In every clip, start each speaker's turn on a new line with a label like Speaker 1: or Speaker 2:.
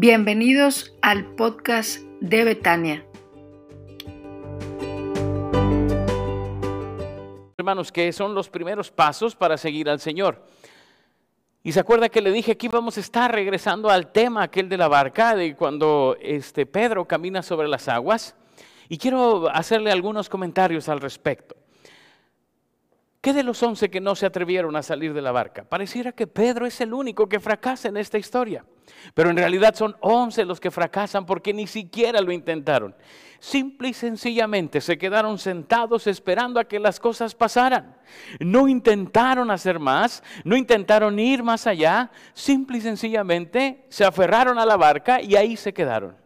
Speaker 1: Bienvenidos al podcast de Betania.
Speaker 2: Hermanos, que son los primeros pasos para seguir al Señor. Y se acuerda que le dije que íbamos a estar regresando al tema aquel de la barca, de cuando este Pedro camina sobre las aguas. Y quiero hacerle algunos comentarios al respecto. ¿Qué de los once que no se atrevieron a salir de la barca? Pareciera que Pedro es el único que fracasa en esta historia. Pero en realidad son once los que fracasan porque ni siquiera lo intentaron. Simple y sencillamente se quedaron sentados esperando a que las cosas pasaran. No intentaron hacer más, no intentaron ir más allá. Simple y sencillamente se aferraron a la barca y ahí se quedaron.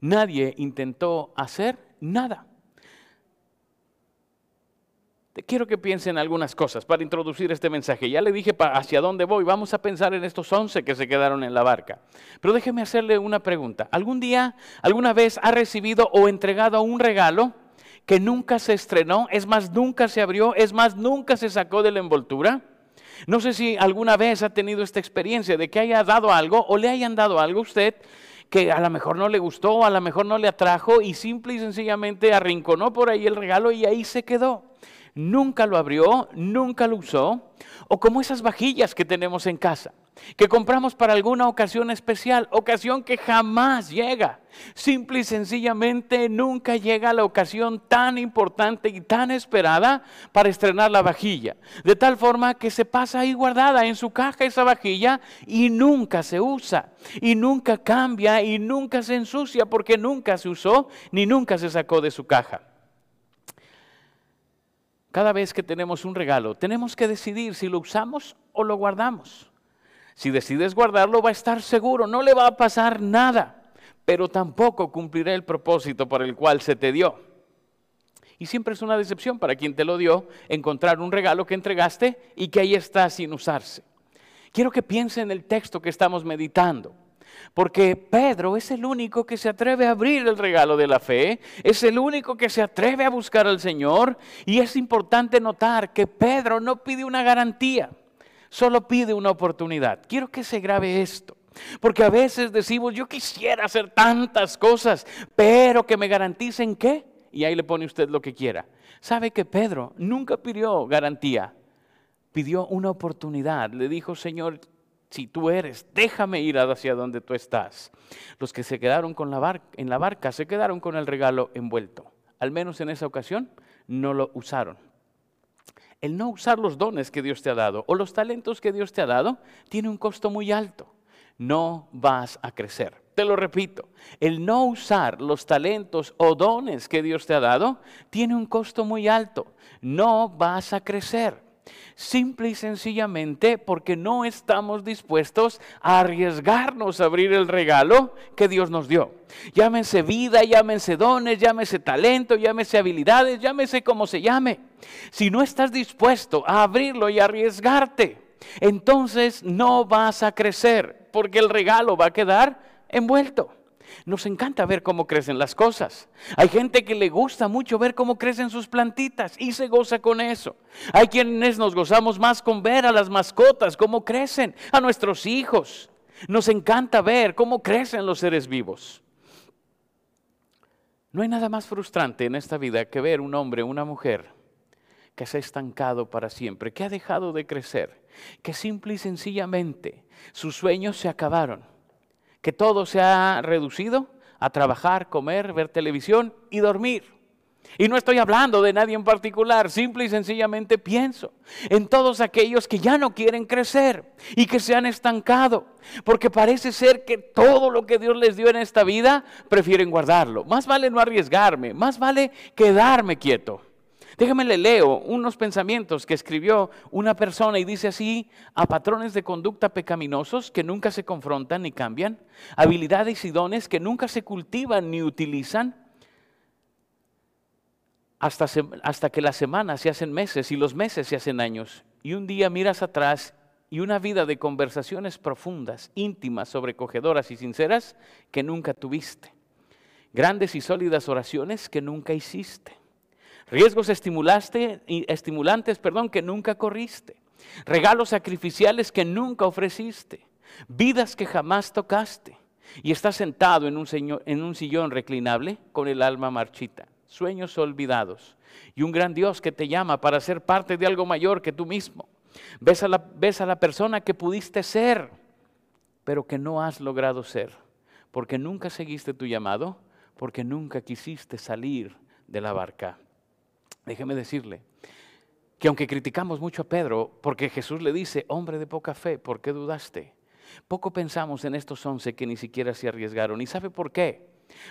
Speaker 2: Nadie intentó hacer nada quiero que piensen algunas cosas para introducir este mensaje. Ya le dije hacia dónde voy. Vamos a pensar en estos once que se quedaron en la barca. Pero déjeme hacerle una pregunta. ¿Algún día, alguna vez ha recibido o entregado un regalo que nunca se estrenó? Es más, nunca se abrió. Es más, nunca se sacó de la envoltura. No sé si alguna vez ha tenido esta experiencia de que haya dado algo o le hayan dado algo a usted que a lo mejor no le gustó, a lo mejor no le atrajo y simple y sencillamente arrinconó por ahí el regalo y ahí se quedó nunca lo abrió, nunca lo usó, o como esas vajillas que tenemos en casa, que compramos para alguna ocasión especial, ocasión que jamás llega. Simple y sencillamente nunca llega la ocasión tan importante y tan esperada para estrenar la vajilla. De tal forma que se pasa ahí guardada en su caja esa vajilla y nunca se usa, y nunca cambia, y nunca se ensucia porque nunca se usó ni nunca se sacó de su caja cada vez que tenemos un regalo, tenemos que decidir si lo usamos o lo guardamos. Si decides guardarlo, va a estar seguro, no le va a pasar nada, pero tampoco cumplirá el propósito por el cual se te dio. Y siempre es una decepción para quien te lo dio encontrar un regalo que entregaste y que ahí está sin usarse. Quiero que piense en el texto que estamos meditando. Porque Pedro es el único que se atreve a abrir el regalo de la fe, es el único que se atreve a buscar al Señor. Y es importante notar que Pedro no pide una garantía, solo pide una oportunidad. Quiero que se grabe esto. Porque a veces decimos, yo quisiera hacer tantas cosas, pero que me garanticen qué. Y ahí le pone usted lo que quiera. ¿Sabe que Pedro nunca pidió garantía? Pidió una oportunidad. Le dijo, Señor, si tú eres, déjame ir hacia donde tú estás. Los que se quedaron con la en la barca se quedaron con el regalo envuelto. Al menos en esa ocasión no lo usaron. El no usar los dones que Dios te ha dado o los talentos que Dios te ha dado tiene un costo muy alto. No vas a crecer. Te lo repito, el no usar los talentos o dones que Dios te ha dado tiene un costo muy alto. No vas a crecer. Simple y sencillamente porque no estamos dispuestos a arriesgarnos a abrir el regalo que Dios nos dio. Llámense vida, llámense dones, llámese talento, llámese habilidades, llámese como se llame. Si no estás dispuesto a abrirlo y arriesgarte, entonces no vas a crecer porque el regalo va a quedar envuelto. Nos encanta ver cómo crecen las cosas. Hay gente que le gusta mucho ver cómo crecen sus plantitas y se goza con eso. Hay quienes nos gozamos más con ver a las mascotas, cómo crecen, a nuestros hijos. Nos encanta ver cómo crecen los seres vivos. No hay nada más frustrante en esta vida que ver un hombre, una mujer que se ha estancado para siempre, que ha dejado de crecer, que simple y sencillamente sus sueños se acabaron que todo se ha reducido a trabajar, comer, ver televisión y dormir. Y no estoy hablando de nadie en particular, simple y sencillamente pienso en todos aquellos que ya no quieren crecer y que se han estancado, porque parece ser que todo lo que Dios les dio en esta vida prefieren guardarlo. Más vale no arriesgarme, más vale quedarme quieto. Déjame le leo unos pensamientos que escribió una persona y dice así, a patrones de conducta pecaminosos que nunca se confrontan ni cambian, habilidades y dones que nunca se cultivan ni utilizan, hasta, hasta que las semanas se hacen meses y los meses se hacen años. Y un día miras atrás y una vida de conversaciones profundas, íntimas, sobrecogedoras y sinceras que nunca tuviste. Grandes y sólidas oraciones que nunca hiciste riesgos estimulantes perdón, que nunca corriste, regalos sacrificiales que nunca ofreciste, vidas que jamás tocaste, y estás sentado en un, en un sillón reclinable con el alma marchita, sueños olvidados, y un gran Dios que te llama para ser parte de algo mayor que tú mismo. Ves a la, ves a la persona que pudiste ser, pero que no has logrado ser, porque nunca seguiste tu llamado, porque nunca quisiste salir de la barca. Déjeme decirle que aunque criticamos mucho a Pedro, porque Jesús le dice, hombre de poca fe, ¿por qué dudaste? Poco pensamos en estos once que ni siquiera se arriesgaron. ¿Y sabe por qué?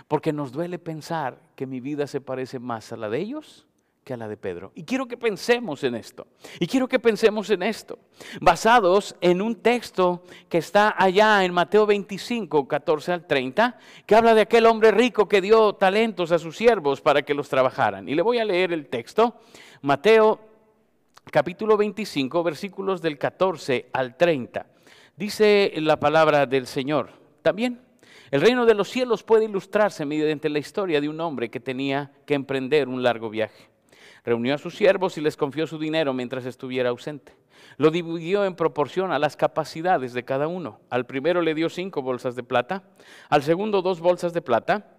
Speaker 2: Porque nos duele pensar que mi vida se parece más a la de ellos que a la de Pedro. Y quiero que pensemos en esto. Y quiero que pensemos en esto. Basados en un texto que está allá en Mateo 25, 14 al 30, que habla de aquel hombre rico que dio talentos a sus siervos para que los trabajaran. Y le voy a leer el texto. Mateo capítulo 25, versículos del 14 al 30. Dice la palabra del Señor. También el reino de los cielos puede ilustrarse mediante la historia de un hombre que tenía que emprender un largo viaje. Reunió a sus siervos y les confió su dinero mientras estuviera ausente. Lo dividió en proporción a las capacidades de cada uno. Al primero le dio cinco bolsas de plata, al segundo dos bolsas de plata,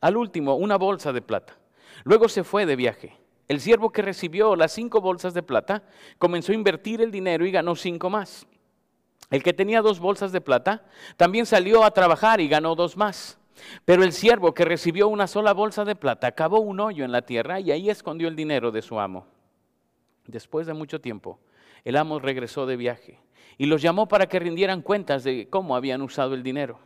Speaker 2: al último una bolsa de plata. Luego se fue de viaje. El siervo que recibió las cinco bolsas de plata comenzó a invertir el dinero y ganó cinco más. El que tenía dos bolsas de plata también salió a trabajar y ganó dos más. Pero el siervo que recibió una sola bolsa de plata cavó un hoyo en la tierra y ahí escondió el dinero de su amo. Después de mucho tiempo, el amo regresó de viaje y los llamó para que rindieran cuentas de cómo habían usado el dinero.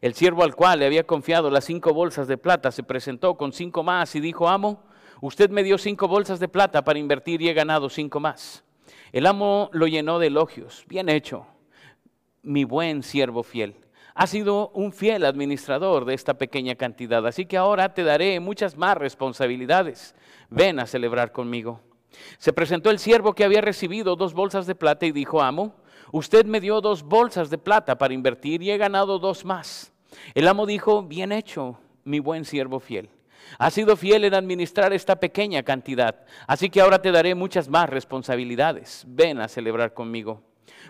Speaker 2: El siervo al cual le había confiado las cinco bolsas de plata se presentó con cinco más y dijo, amo, usted me dio cinco bolsas de plata para invertir y he ganado cinco más. El amo lo llenó de elogios. Bien hecho, mi buen siervo fiel has sido un fiel administrador de esta pequeña cantidad, así que ahora te daré muchas más responsabilidades. Ven a celebrar conmigo. Se presentó el siervo que había recibido dos bolsas de plata y dijo, amo, usted me dio dos bolsas de plata para invertir y he ganado dos más. El amo dijo, bien hecho, mi buen siervo fiel. Has sido fiel en administrar esta pequeña cantidad, así que ahora te daré muchas más responsabilidades. Ven a celebrar conmigo.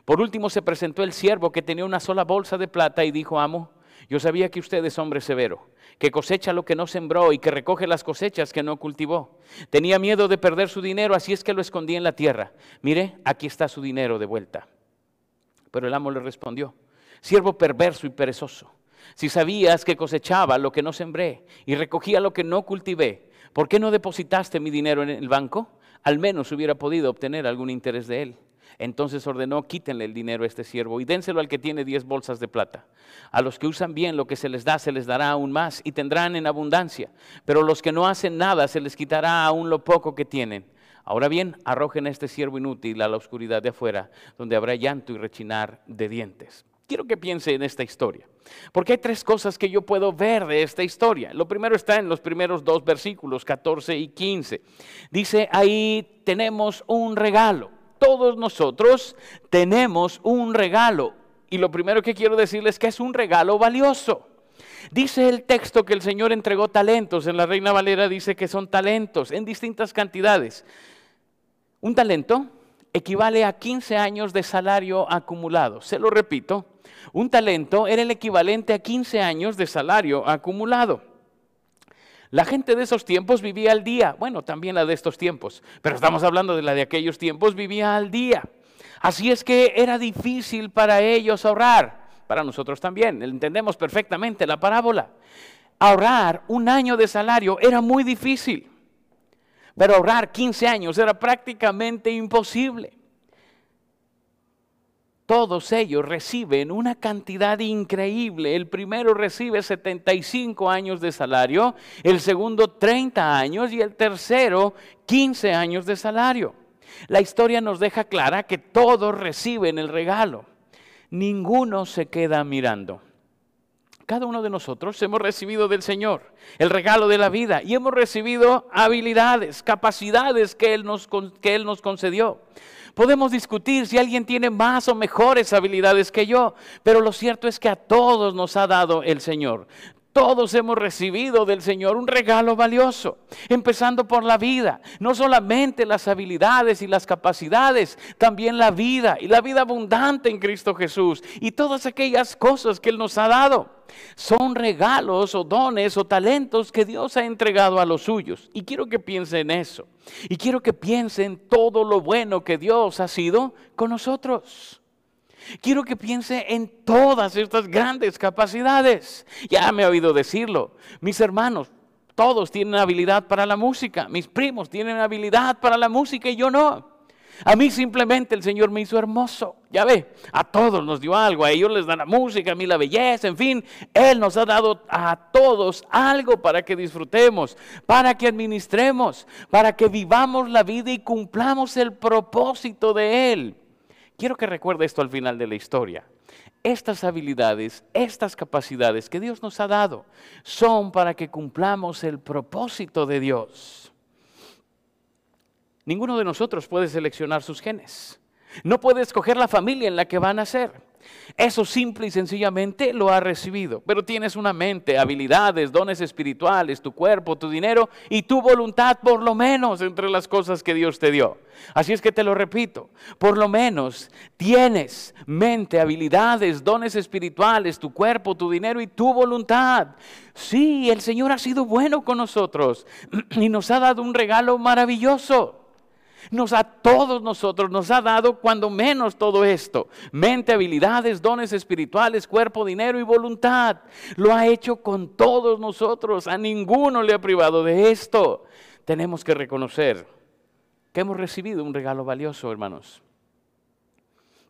Speaker 2: Por último se presentó el siervo que tenía una sola bolsa de plata y dijo, amo, yo sabía que usted es hombre severo, que cosecha lo que no sembró y que recoge las cosechas que no cultivó. Tenía miedo de perder su dinero, así es que lo escondí en la tierra. Mire, aquí está su dinero de vuelta. Pero el amo le respondió, siervo perverso y perezoso, si sabías que cosechaba lo que no sembré y recogía lo que no cultivé, ¿por qué no depositaste mi dinero en el banco? Al menos hubiera podido obtener algún interés de él. Entonces ordenó, quítenle el dinero a este siervo y dénselo al que tiene diez bolsas de plata. A los que usan bien lo que se les da, se les dará aún más y tendrán en abundancia. Pero los que no hacen nada, se les quitará aún lo poco que tienen. Ahora bien, arrojen a este siervo inútil a la oscuridad de afuera, donde habrá llanto y rechinar de dientes. Quiero que piense en esta historia, porque hay tres cosas que yo puedo ver de esta historia. Lo primero está en los primeros dos versículos, 14 y 15. Dice, ahí tenemos un regalo todos nosotros tenemos un regalo. Y lo primero que quiero decirles es que es un regalo valioso. Dice el texto que el Señor entregó talentos. En la Reina Valera dice que son talentos en distintas cantidades. Un talento equivale a 15 años de salario acumulado. Se lo repito, un talento era el equivalente a 15 años de salario acumulado. La gente de esos tiempos vivía al día, bueno, también la de estos tiempos, pero estamos hablando de la de aquellos tiempos, vivía al día. Así es que era difícil para ellos ahorrar, para nosotros también, entendemos perfectamente la parábola. Ahorrar un año de salario era muy difícil, pero ahorrar 15 años era prácticamente imposible todos ellos reciben una cantidad increíble. El primero recibe 75 años de salario, el segundo 30 años y el tercero 15 años de salario. La historia nos deja clara que todos reciben el regalo. Ninguno se queda mirando. Cada uno de nosotros hemos recibido del Señor el regalo de la vida y hemos recibido habilidades, capacidades que Él nos, que Él nos concedió. Podemos discutir si alguien tiene más o mejores habilidades que yo, pero lo cierto es que a todos nos ha dado el Señor. Todos hemos recibido del Señor un regalo valioso, empezando por la vida, no solamente las habilidades y las capacidades, también la vida y la vida abundante en Cristo Jesús y todas aquellas cosas que Él nos ha dado. Son regalos o dones o talentos que Dios ha entregado a los suyos. Y quiero que piense en eso. Y quiero que piense en todo lo bueno que Dios ha sido con nosotros. Quiero que piense en todas estas grandes capacidades. Ya me ha oído decirlo. Mis hermanos, todos tienen habilidad para la música. Mis primos tienen habilidad para la música y yo no. A mí simplemente el Señor me hizo hermoso. Ya ve, a todos nos dio algo. A ellos les da la música, a mí la belleza, en fin. Él nos ha dado a todos algo para que disfrutemos, para que administremos, para que vivamos la vida y cumplamos el propósito de Él. Quiero que recuerde esto al final de la historia. Estas habilidades, estas capacidades que Dios nos ha dado son para que cumplamos el propósito de Dios. Ninguno de nosotros puede seleccionar sus genes. No puede escoger la familia en la que va a nacer. Eso simple y sencillamente lo ha recibido. Pero tienes una mente, habilidades, dones espirituales, tu cuerpo, tu dinero y tu voluntad por lo menos entre las cosas que Dios te dio. Así es que te lo repito, por lo menos tienes mente, habilidades, dones espirituales, tu cuerpo, tu dinero y tu voluntad. Sí, el Señor ha sido bueno con nosotros y nos ha dado un regalo maravilloso nos a todos nosotros nos ha dado cuando menos todo esto. Mente, habilidades, dones espirituales, cuerpo, dinero y voluntad. Lo ha hecho con todos nosotros. A ninguno le ha privado de esto. Tenemos que reconocer que hemos recibido un regalo valioso, hermanos.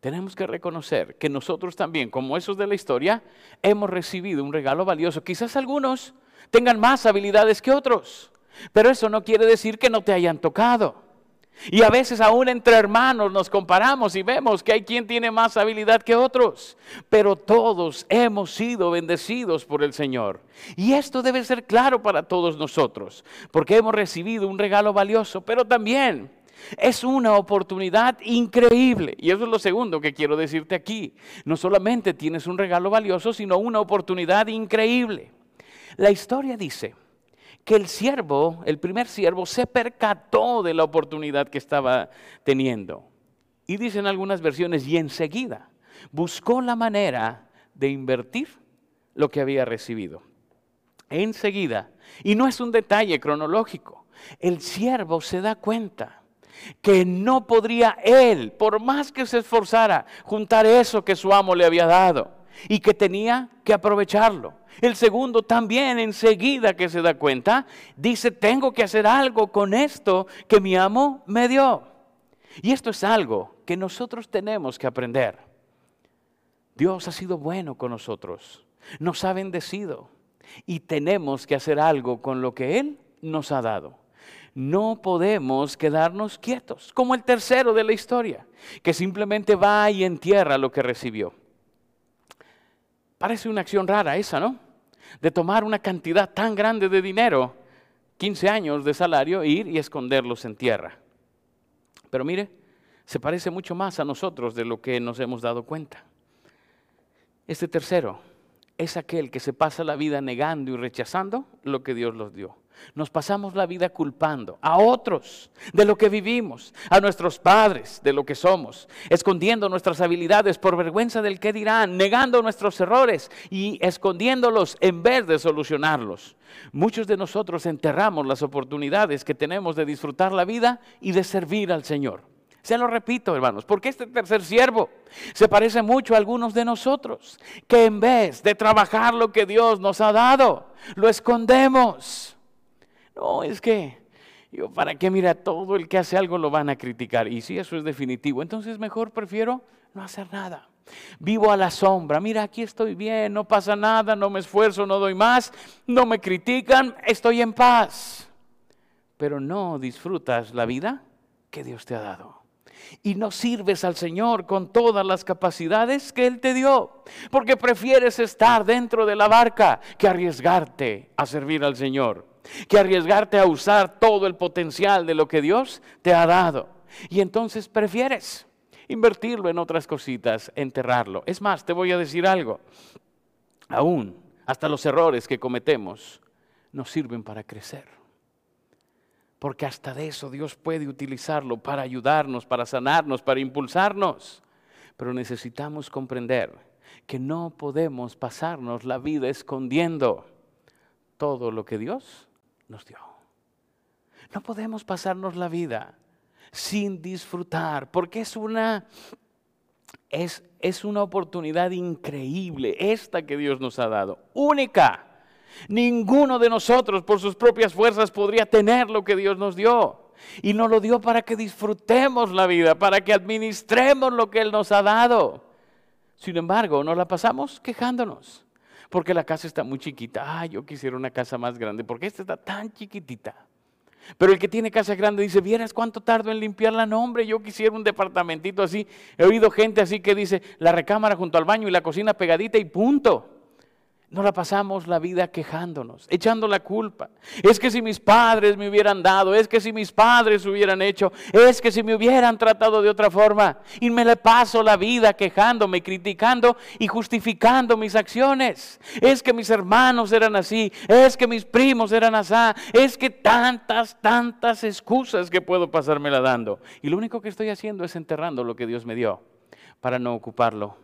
Speaker 2: Tenemos que reconocer que nosotros también, como esos de la historia, hemos recibido un regalo valioso. Quizás algunos tengan más habilidades que otros, pero eso no quiere decir que no te hayan tocado. Y a veces aún entre hermanos nos comparamos y vemos que hay quien tiene más habilidad que otros, pero todos hemos sido bendecidos por el Señor. Y esto debe ser claro para todos nosotros, porque hemos recibido un regalo valioso, pero también es una oportunidad increíble. Y eso es lo segundo que quiero decirte aquí. No solamente tienes un regalo valioso, sino una oportunidad increíble. La historia dice que el siervo, el primer siervo, se percató de la oportunidad que estaba teniendo. Y dicen algunas versiones, y enseguida buscó la manera de invertir lo que había recibido. Enseguida, y no es un detalle cronológico, el siervo se da cuenta que no podría él, por más que se esforzara, juntar eso que su amo le había dado y que tenía que aprovecharlo. El segundo también enseguida que se da cuenta, dice, tengo que hacer algo con esto que mi amo me dio. Y esto es algo que nosotros tenemos que aprender. Dios ha sido bueno con nosotros, nos ha bendecido y tenemos que hacer algo con lo que Él nos ha dado. No podemos quedarnos quietos, como el tercero de la historia, que simplemente va y entierra lo que recibió. Parece una acción rara esa, ¿no? De tomar una cantidad tan grande de dinero, 15 años de salario, e ir y esconderlos en tierra. Pero mire, se parece mucho más a nosotros de lo que nos hemos dado cuenta. Este tercero es aquel que se pasa la vida negando y rechazando lo que Dios los dio. Nos pasamos la vida culpando a otros de lo que vivimos, a nuestros padres de lo que somos, escondiendo nuestras habilidades por vergüenza del que dirán, negando nuestros errores y escondiéndolos en vez de solucionarlos. Muchos de nosotros enterramos las oportunidades que tenemos de disfrutar la vida y de servir al Señor. Se lo repito, hermanos, porque este tercer siervo se parece mucho a algunos de nosotros, que en vez de trabajar lo que Dios nos ha dado, lo escondemos no, es que, yo, ¿para qué? Mira, todo el que hace algo lo van a criticar. Y si eso es definitivo, entonces mejor prefiero no hacer nada. Vivo a la sombra, mira, aquí estoy bien, no pasa nada, no me esfuerzo, no doy más, no me critican, estoy en paz. Pero no disfrutas la vida que Dios te ha dado. Y no sirves al Señor con todas las capacidades que Él te dio, porque prefieres estar dentro de la barca que arriesgarte a servir al Señor que arriesgarte a usar todo el potencial de lo que Dios te ha dado. Y entonces prefieres invertirlo en otras cositas, enterrarlo. Es más, te voy a decir algo. Aún hasta los errores que cometemos, nos sirven para crecer. Porque hasta de eso Dios puede utilizarlo para ayudarnos, para sanarnos, para impulsarnos. Pero necesitamos comprender que no podemos pasarnos la vida escondiendo todo lo que Dios nos dio. No podemos pasarnos la vida sin disfrutar, porque es una, es, es una oportunidad increíble esta que Dios nos ha dado, única. Ninguno de nosotros por sus propias fuerzas podría tener lo que Dios nos dio. Y nos lo dio para que disfrutemos la vida, para que administremos lo que Él nos ha dado. Sin embargo, nos la pasamos quejándonos, porque la casa está muy chiquita. Ah, yo quisiera una casa más grande, porque esta está tan chiquitita. Pero el que tiene casa grande dice, ¿vieras cuánto tardo en limpiarla? No, hombre, yo quisiera un departamentito así. He oído gente así que dice, la recámara junto al baño y la cocina pegadita y punto no la pasamos la vida quejándonos, echando la culpa. Es que si mis padres me hubieran dado, es que si mis padres hubieran hecho, es que si me hubieran tratado de otra forma. Y me le paso la vida quejándome, criticando y justificando mis acciones. Es que mis hermanos eran así, es que mis primos eran así, es que tantas, tantas excusas que puedo pasármela dando. Y lo único que estoy haciendo es enterrando lo que Dios me dio para no ocuparlo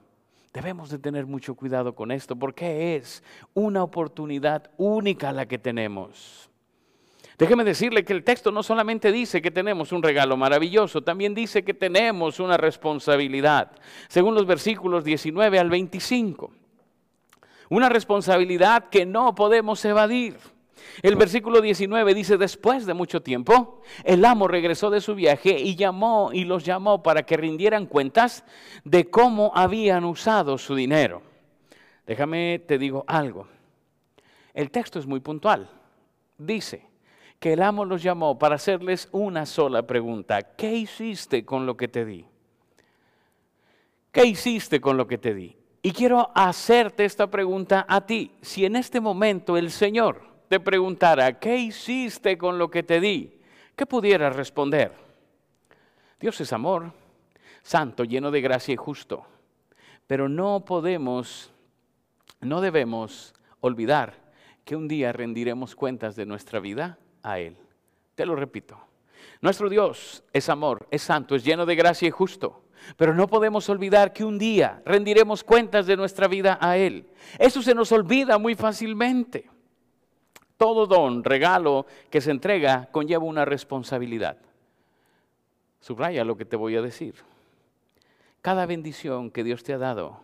Speaker 2: Debemos de tener mucho cuidado con esto porque es una oportunidad única la que tenemos. Déjeme decirle que el texto no solamente dice que tenemos un regalo maravilloso, también dice que tenemos una responsabilidad, según los versículos 19 al 25. Una responsabilidad que no podemos evadir. El versículo 19 dice, después de mucho tiempo, el amo regresó de su viaje y llamó y los llamó para que rindieran cuentas de cómo habían usado su dinero. Déjame, te digo algo. El texto es muy puntual. Dice que el amo los llamó para hacerles una sola pregunta. ¿Qué hiciste con lo que te di? ¿Qué hiciste con lo que te di? Y quiero hacerte esta pregunta a ti. Si en este momento el Señor te preguntara, ¿qué hiciste con lo que te di? ¿Qué pudieras responder? Dios es amor, santo, lleno de gracia y justo. Pero no podemos, no debemos olvidar que un día rendiremos cuentas de nuestra vida a Él. Te lo repito. Nuestro Dios es amor, es santo, es lleno de gracia y justo. Pero no podemos olvidar que un día rendiremos cuentas de nuestra vida a Él. Eso se nos olvida muy fácilmente. Todo don, regalo que se entrega conlleva una responsabilidad. Subraya lo que te voy a decir. Cada bendición que Dios te ha dado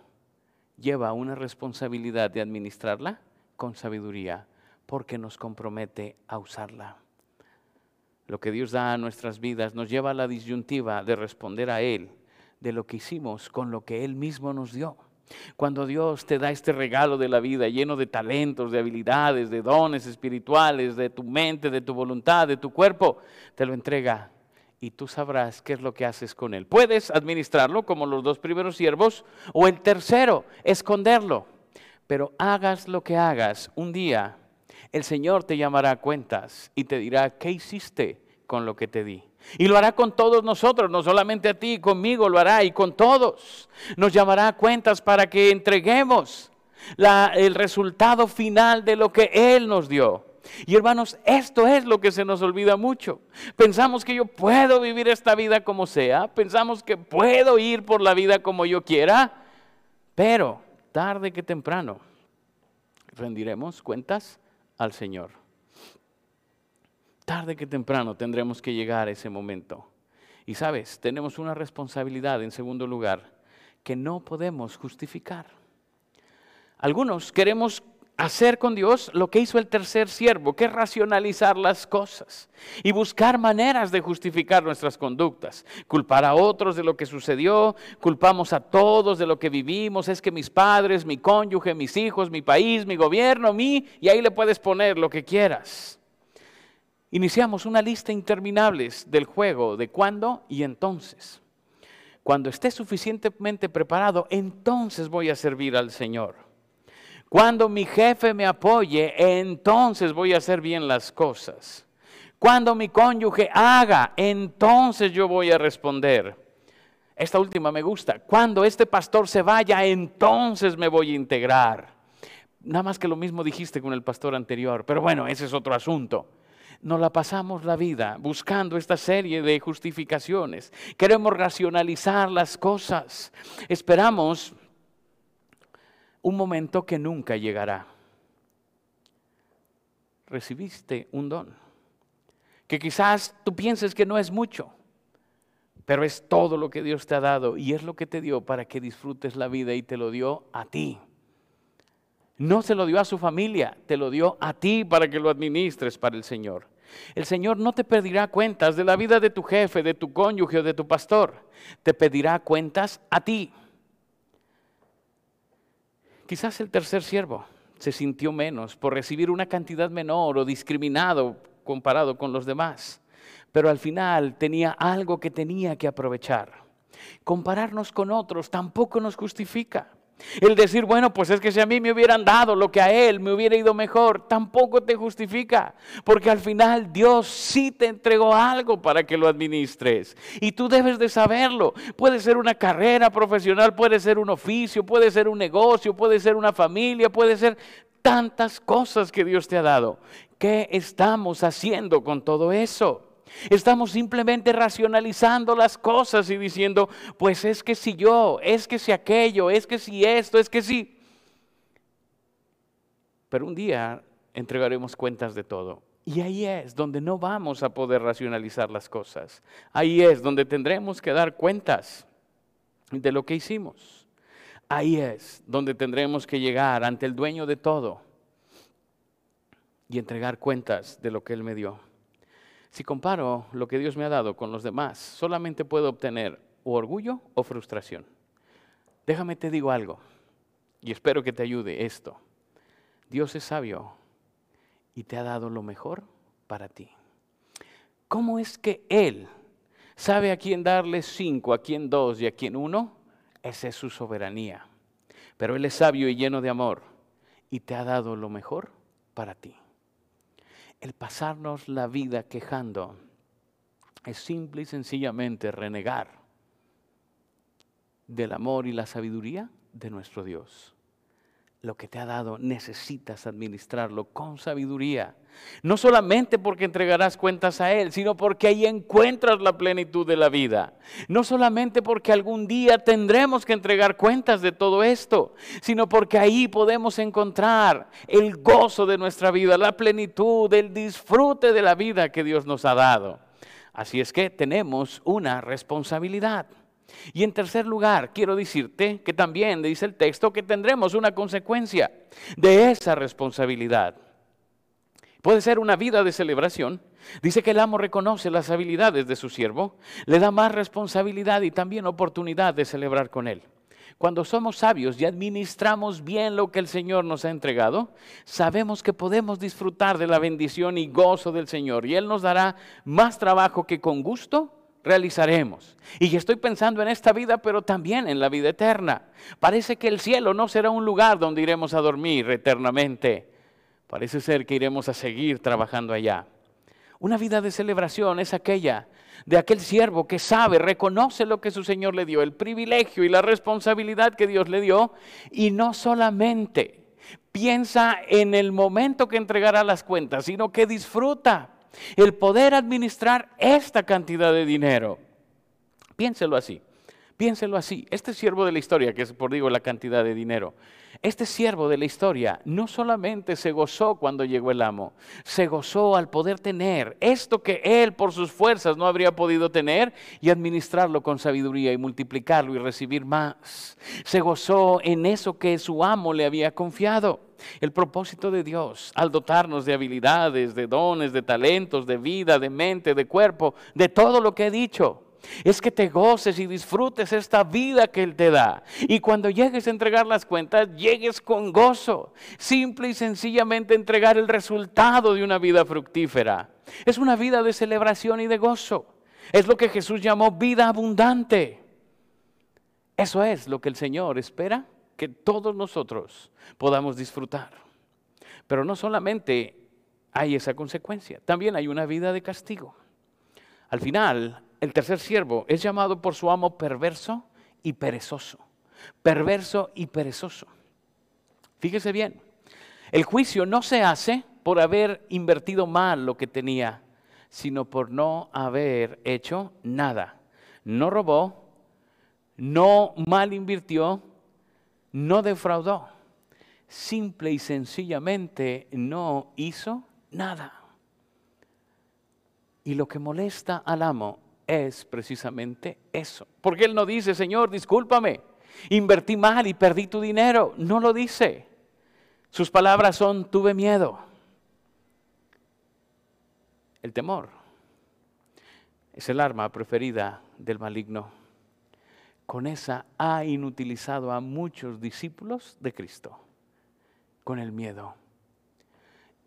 Speaker 2: lleva una responsabilidad de administrarla con sabiduría, porque nos compromete a usarla. Lo que Dios da a nuestras vidas nos lleva a la disyuntiva de responder a Él de lo que hicimos con lo que Él mismo nos dio. Cuando Dios te da este regalo de la vida lleno de talentos, de habilidades, de dones espirituales, de tu mente, de tu voluntad, de tu cuerpo, te lo entrega y tú sabrás qué es lo que haces con él. Puedes administrarlo como los dos primeros siervos o el tercero, esconderlo. Pero hagas lo que hagas, un día el Señor te llamará a cuentas y te dirá, ¿qué hiciste con lo que te di? Y lo hará con todos nosotros, no solamente a ti, conmigo lo hará y con todos. Nos llamará a cuentas para que entreguemos el resultado final de lo que Él nos dio. Y hermanos, esto es lo que se nos olvida mucho. Pensamos que yo puedo vivir esta vida como sea, pensamos que puedo ir por la vida como yo quiera, pero tarde que temprano rendiremos cuentas al Señor. Tarde que temprano tendremos que llegar a ese momento. Y sabes, tenemos una responsabilidad en segundo lugar que no podemos justificar. Algunos queremos hacer con Dios lo que hizo el tercer siervo, que racionalizar las cosas y buscar maneras de justificar nuestras conductas. Culpar a otros de lo que sucedió, culpamos a todos de lo que vivimos, es que mis padres, mi cónyuge, mis hijos, mi país, mi gobierno, mí, y ahí le puedes poner lo que quieras. Iniciamos una lista interminable del juego de cuándo y entonces. Cuando esté suficientemente preparado, entonces voy a servir al Señor. Cuando mi jefe me apoye, entonces voy a hacer bien las cosas. Cuando mi cónyuge haga, entonces yo voy a responder. Esta última me gusta. Cuando este pastor se vaya, entonces me voy a integrar. Nada más que lo mismo dijiste con el pastor anterior, pero bueno, ese es otro asunto. Nos la pasamos la vida buscando esta serie de justificaciones. Queremos racionalizar las cosas. Esperamos un momento que nunca llegará. Recibiste un don, que quizás tú pienses que no es mucho, pero es todo lo que Dios te ha dado y es lo que te dio para que disfrutes la vida y te lo dio a ti. No se lo dio a su familia, te lo dio a ti para que lo administres para el Señor. El Señor no te pedirá cuentas de la vida de tu jefe, de tu cónyuge o de tu pastor. Te pedirá cuentas a ti. Quizás el tercer siervo se sintió menos por recibir una cantidad menor o discriminado comparado con los demás, pero al final tenía algo que tenía que aprovechar. Compararnos con otros tampoco nos justifica. El decir, bueno, pues es que si a mí me hubieran dado lo que a él me hubiera ido mejor, tampoco te justifica, porque al final Dios sí te entregó algo para que lo administres. Y tú debes de saberlo. Puede ser una carrera profesional, puede ser un oficio, puede ser un negocio, puede ser una familia, puede ser tantas cosas que Dios te ha dado. ¿Qué estamos haciendo con todo eso? Estamos simplemente racionalizando las cosas y diciendo, pues es que si yo, es que si aquello, es que si esto, es que si... Pero un día entregaremos cuentas de todo. Y ahí es donde no vamos a poder racionalizar las cosas. Ahí es donde tendremos que dar cuentas de lo que hicimos. Ahí es donde tendremos que llegar ante el dueño de todo y entregar cuentas de lo que Él me dio. Si comparo lo que Dios me ha dado con los demás, solamente puedo obtener o orgullo o frustración. Déjame te digo algo, y espero que te ayude esto. Dios es sabio y te ha dado lo mejor para ti. ¿Cómo es que Él sabe a quién darle cinco, a quién dos y a quién uno? Esa es su soberanía. Pero Él es sabio y lleno de amor y te ha dado lo mejor para ti el pasarnos la vida quejando es simple y sencillamente renegar del amor y la sabiduría de nuestro Dios lo que te ha dado, necesitas administrarlo con sabiduría. No solamente porque entregarás cuentas a Él, sino porque ahí encuentras la plenitud de la vida. No solamente porque algún día tendremos que entregar cuentas de todo esto, sino porque ahí podemos encontrar el gozo de nuestra vida, la plenitud, el disfrute de la vida que Dios nos ha dado. Así es que tenemos una responsabilidad. Y en tercer lugar, quiero decirte que también dice el texto que tendremos una consecuencia de esa responsabilidad. Puede ser una vida de celebración. Dice que el amo reconoce las habilidades de su siervo, le da más responsabilidad y también oportunidad de celebrar con él. Cuando somos sabios y administramos bien lo que el Señor nos ha entregado, sabemos que podemos disfrutar de la bendición y gozo del Señor y Él nos dará más trabajo que con gusto realizaremos. Y estoy pensando en esta vida, pero también en la vida eterna. Parece que el cielo no será un lugar donde iremos a dormir eternamente. Parece ser que iremos a seguir trabajando allá. Una vida de celebración es aquella de aquel siervo que sabe, reconoce lo que su Señor le dio, el privilegio y la responsabilidad que Dios le dio, y no solamente piensa en el momento que entregará las cuentas, sino que disfruta el poder administrar esta cantidad de dinero. Piénselo así, piénselo así. Este siervo de la historia, que es por digo la cantidad de dinero, este siervo de la historia no solamente se gozó cuando llegó el amo, se gozó al poder tener esto que él por sus fuerzas no habría podido tener y administrarlo con sabiduría y multiplicarlo y recibir más. Se gozó en eso que su amo le había confiado. El propósito de Dios al dotarnos de habilidades, de dones, de talentos, de vida, de mente, de cuerpo, de todo lo que he dicho, es que te goces y disfrutes esta vida que Él te da. Y cuando llegues a entregar las cuentas, llegues con gozo. Simple y sencillamente entregar el resultado de una vida fructífera. Es una vida de celebración y de gozo. Es lo que Jesús llamó vida abundante. Eso es lo que el Señor espera que todos nosotros podamos disfrutar. Pero no solamente hay esa consecuencia, también hay una vida de castigo. Al final, el tercer siervo es llamado por su amo perverso y perezoso. Perverso y perezoso. Fíjese bien, El juicio no se hace por haber invertido mal lo que tenía, sino por no haber hecho nada. No robó, no mal invirtió, no defraudó. Simple y sencillamente no hizo nada. Y lo que molesta al amo es precisamente eso. Porque él no dice, Señor, discúlpame, invertí mal y perdí tu dinero. No lo dice. Sus palabras son, tuve miedo. El temor es el arma preferida del maligno. Con esa ha inutilizado a muchos discípulos de Cristo, con el miedo.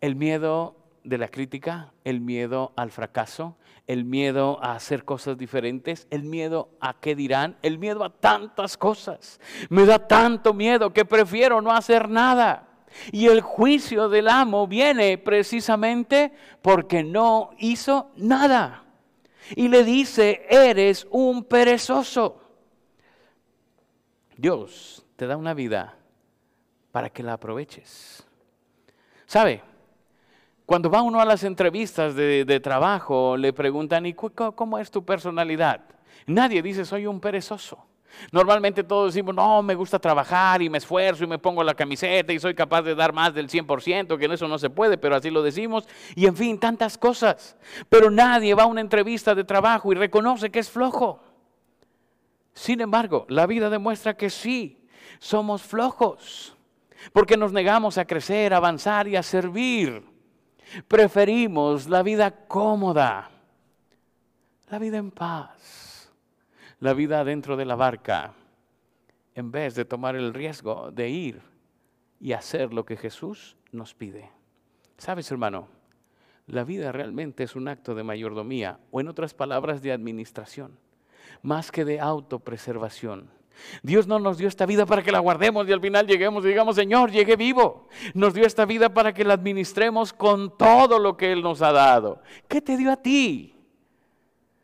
Speaker 2: El miedo de la crítica, el miedo al fracaso, el miedo a hacer cosas diferentes, el miedo a qué dirán, el miedo a tantas cosas. Me da tanto miedo que prefiero no hacer nada. Y el juicio del amo viene precisamente porque no hizo nada. Y le dice, eres un perezoso. Dios te da una vida para que la aproveches. ¿Sabe? Cuando va uno a las entrevistas de, trabajo, le preguntan, ¿y cómo es tu personalidad? Nadie dice, soy un perezoso. Normalmente todos decimos, no, me gusta trabajar y me esfuerzo y me pongo la camiseta y soy capaz de dar más del 100%, que en eso no se puede, pero así lo decimos. Y en fin, tantas cosas. Pero nadie va a una entrevista de trabajo y reconoce que es flojo. Sin embargo, la vida demuestra que sí, somos flojos, porque nos negamos a crecer, avanzar y a servir. Preferimos la vida cómoda, la vida en paz, la vida dentro de la barca, en vez de tomar el riesgo de ir y hacer lo que Jesús nos pide. ¿Sabes, hermano? La vida realmente es un acto de mayordomía, o en otras palabras, de administración, más que de autopreservación. Dios no nos dio esta vida para que la guardemos y al final lleguemos y digamos, Señor, llegué vivo. Nos dio esta vida para que la administremos con todo lo que Él nos ha dado. ¿Qué te dio a ti?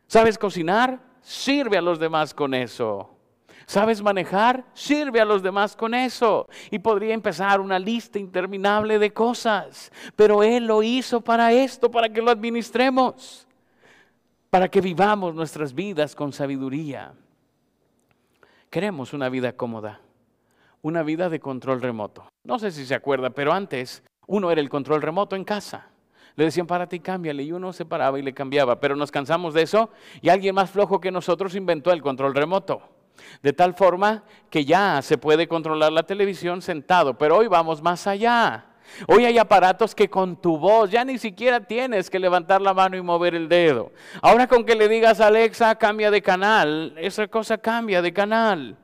Speaker 2: ¿Sabes cocinar? Sirve a los demás con eso. ¿Sabes manejar? Sirve a los demás con eso. Y podría empezar una lista interminable de cosas. Pero Él lo hizo para esto, para que lo administremos. Para que vivamos nuestras vidas con sabiduría. Queremos una vida cómoda, una vida de control remoto. No sé si se acuerda, pero antes uno era el control remoto en casa. Le decían, párate y cámbiale, y uno se paraba y le cambiaba, pero nos cansamos de eso y alguien más flojo que nosotros inventó el control remoto. De tal forma que ya se puede controlar la televisión sentado, pero hoy vamos más allá. Hoy hay aparatos que con tu voz ya ni siquiera tienes que levantar la mano y mover el dedo. Ahora con que le digas a Alexa, cambia de canal, esa cosa cambia de canal.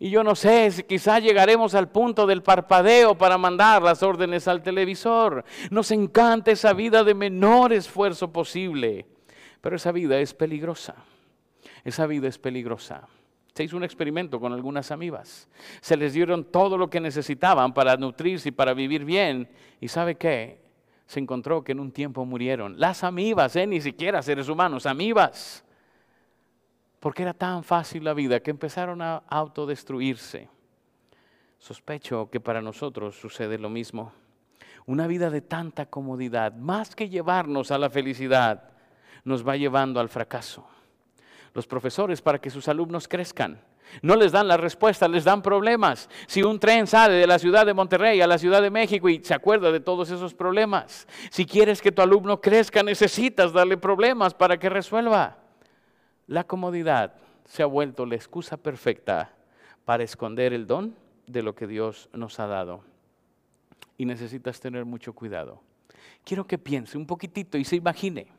Speaker 2: Y yo no sé si quizá llegaremos al punto del parpadeo para mandar las órdenes al televisor. Nos encanta esa vida de menor esfuerzo posible, pero esa vida es peligrosa. Esa vida es peligrosa. Se hizo un experimento con algunas amibas. Se les dieron todo lo que necesitaban para nutrirse y para vivir bien. ¿Y sabe qué? Se encontró que en un tiempo murieron. Las amibas, ¿eh? ni siquiera seres humanos, amibas. Porque era tan fácil la vida que empezaron a autodestruirse. Sospecho que para nosotros sucede lo mismo. Una vida de tanta comodidad, más que llevarnos a la felicidad, nos va llevando al fracaso los profesores para que sus alumnos crezcan. No les dan la respuesta, les dan problemas. Si un tren sale de la ciudad de Monterrey a la ciudad de México y se acuerda de todos esos problemas, si quieres que tu alumno crezca, necesitas darle problemas para que resuelva. La comodidad se ha vuelto la excusa perfecta para esconder el don de lo que Dios nos ha dado. Y necesitas tener mucho cuidado. Quiero que piense un poquitito y se imagine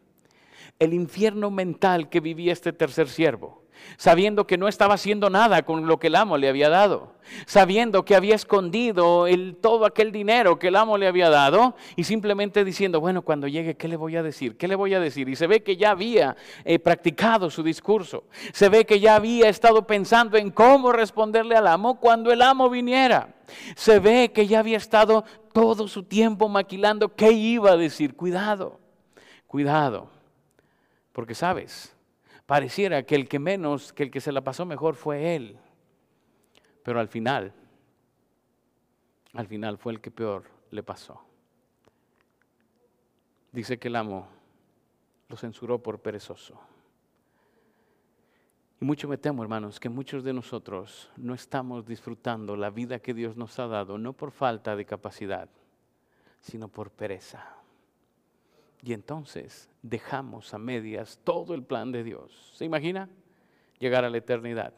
Speaker 2: el infierno mental que vivía este tercer siervo, sabiendo que no estaba haciendo nada con lo que el amo le había dado, sabiendo que había escondido todo aquel dinero que el amo le había dado y simplemente diciendo, bueno, cuando llegue, ¿qué le voy a decir? ¿Qué le voy a decir? Y se ve que ya había eh, practicado su discurso, se ve que ya había estado pensando en cómo responderle al amo cuando el amo viniera. Se ve que ya había estado todo su tiempo maquilando qué iba a decir. Cuidado, cuidado porque sabes, pareciera que el que menos, que el que se la pasó mejor fue él. Pero al final, al final fue el que peor le pasó. Dice que el amo lo censuró por perezoso. Y mucho me temo, hermanos, que muchos de nosotros no estamos disfrutando la vida que Dios nos ha dado, no por falta de capacidad, sino por pereza. Y entonces dejamos a medias todo el plan de Dios. ¿Se imagina? Llegar a la eternidad.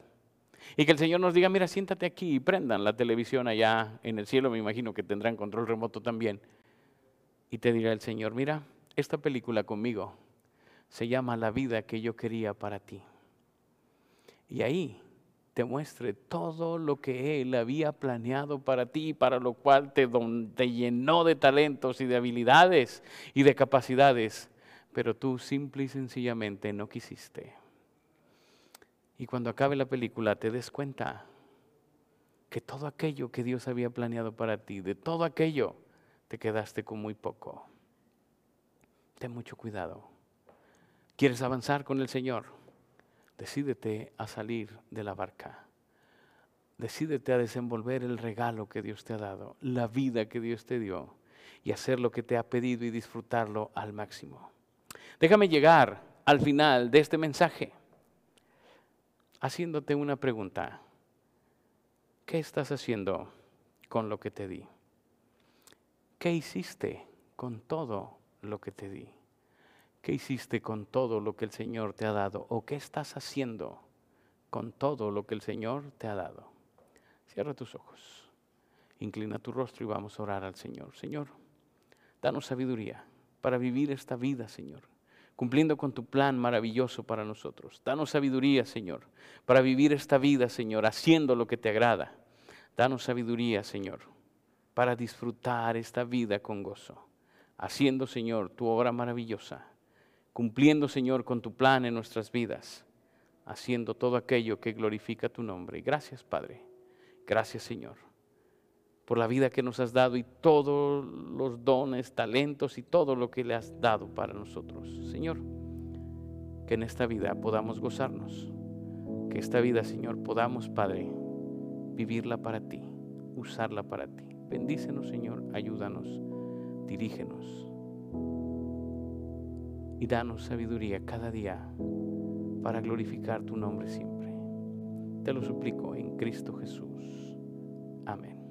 Speaker 2: Y que el Señor nos diga, mira, siéntate aquí y prendan la televisión allá en el cielo, me imagino que tendrán control remoto también. Y te dirá el Señor, mira, esta película conmigo se llama La vida que yo quería para ti. Y ahí te muestre todo lo que Él había planeado para ti, para lo cual te, te llenó de talentos y de habilidades y de capacidades, pero tú simple y sencillamente no quisiste. Y cuando acabe la película te des cuenta que todo aquello que Dios había planeado para ti, de todo aquello, te quedaste con muy poco. Ten mucho cuidado. ¿Quieres avanzar con el Señor? Decídete a salir de la barca. Decídete a desenvolver el regalo que Dios te ha dado, la vida que Dios te dio y hacer lo que te ha pedido y disfrutarlo al máximo. Déjame llegar al final de este mensaje haciéndote una pregunta. ¿Qué estás haciendo con lo que te di? ¿Qué hiciste con todo lo que te di? ¿Qué hiciste con todo lo que el Señor te ha dado? ¿O qué estás haciendo con todo lo que el Señor te ha dado? Cierra tus ojos, inclina tu rostro y vamos a orar al Señor. Señor, danos sabiduría para vivir esta vida, Señor cumpliendo con tu plan maravilloso para nosotros. Danos sabiduría, Señor, para vivir esta vida, Señor, haciendo lo que te agrada. Danos sabiduría, Señor, para disfrutar esta vida con gozo, haciendo, Señor, tu obra maravillosa, cumpliendo, Señor, con tu plan en nuestras vidas, haciendo todo aquello que glorifica tu nombre. Gracias, Padre. Gracias, Señor por la vida que nos has dado y todos los dones, talentos y todo lo que le has dado para nosotros. Señor, que en esta vida podamos gozarnos, que esta vida, Señor, podamos, Padre, vivirla para ti, usarla para ti. Bendícenos, Señor, ayúdanos, dirígenos y danos sabiduría cada día para glorificar tu nombre siempre. Te lo suplico en Cristo Jesús. Amén.